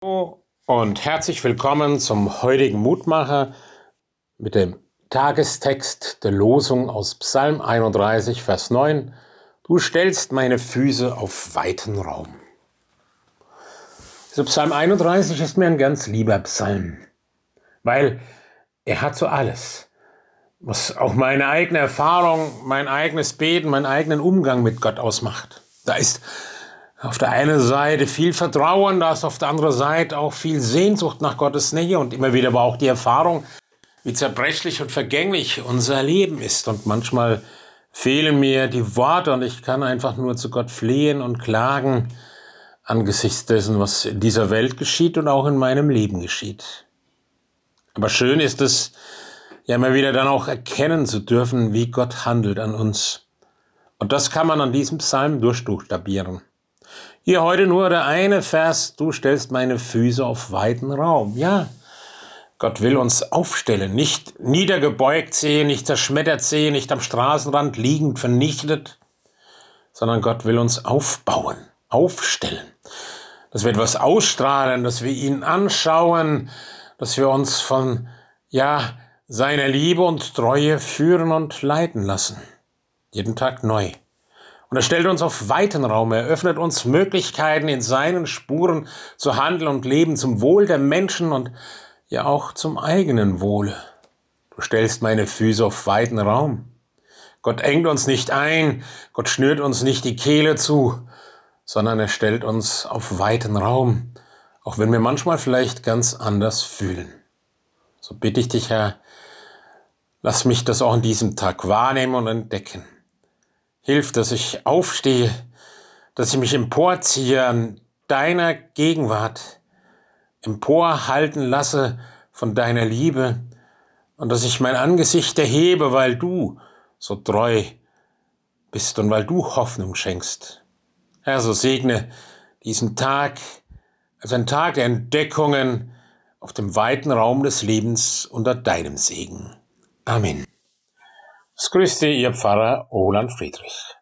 Hallo und herzlich willkommen zum heutigen Mutmacher mit dem Tagestext der Losung aus Psalm 31, Vers 9. Du stellst meine Füße auf weiten Raum. Also Psalm 31 ist mir ein ganz lieber Psalm, weil er hat so alles, was auch meine eigene Erfahrung, mein eigenes Beten, meinen eigenen Umgang mit Gott ausmacht. Da ist auf der einen Seite viel Vertrauen, da ist auf der anderen Seite auch viel Sehnsucht nach Gottes Nähe und immer wieder aber auch die Erfahrung, wie zerbrechlich und vergänglich unser Leben ist. Und manchmal fehlen mir die Worte und ich kann einfach nur zu Gott flehen und klagen angesichts dessen, was in dieser Welt geschieht und auch in meinem Leben geschieht. Aber schön ist es, ja immer wieder dann auch erkennen zu dürfen, wie Gott handelt an uns. Und das kann man an diesem Psalm durchbuchstabieren. Hier heute nur der eine Vers, du stellst meine Füße auf weiten Raum. Ja, Gott will uns aufstellen, nicht niedergebeugt sehen, nicht zerschmettert sehen, nicht am Straßenrand liegend vernichtet, sondern Gott will uns aufbauen, aufstellen. Dass wir etwas ausstrahlen, dass wir ihn anschauen, dass wir uns von, ja, seiner Liebe und Treue führen und leiten lassen. Jeden Tag neu. Und er stellt uns auf weiten Raum, er öffnet uns Möglichkeiten, in seinen Spuren zu handeln und leben zum Wohl der Menschen und ja auch zum eigenen Wohle. Du stellst meine Füße auf weiten Raum. Gott engt uns nicht ein, Gott schnürt uns nicht die Kehle zu, sondern er stellt uns auf weiten Raum, auch wenn wir manchmal vielleicht ganz anders fühlen. So bitte ich dich, Herr, lass mich das auch an diesem Tag wahrnehmen und entdecken. Hilf, dass ich aufstehe, dass ich mich emporziehe an deiner Gegenwart, emporhalten lasse von deiner Liebe und dass ich mein Angesicht erhebe, weil du so treu bist und weil du Hoffnung schenkst. Herr, so segne diesen Tag als ein Tag der Entdeckungen auf dem weiten Raum des Lebens unter deinem Segen. Amen. Es grüßt Sie, Ihr Pfarrer Roland Friedrich.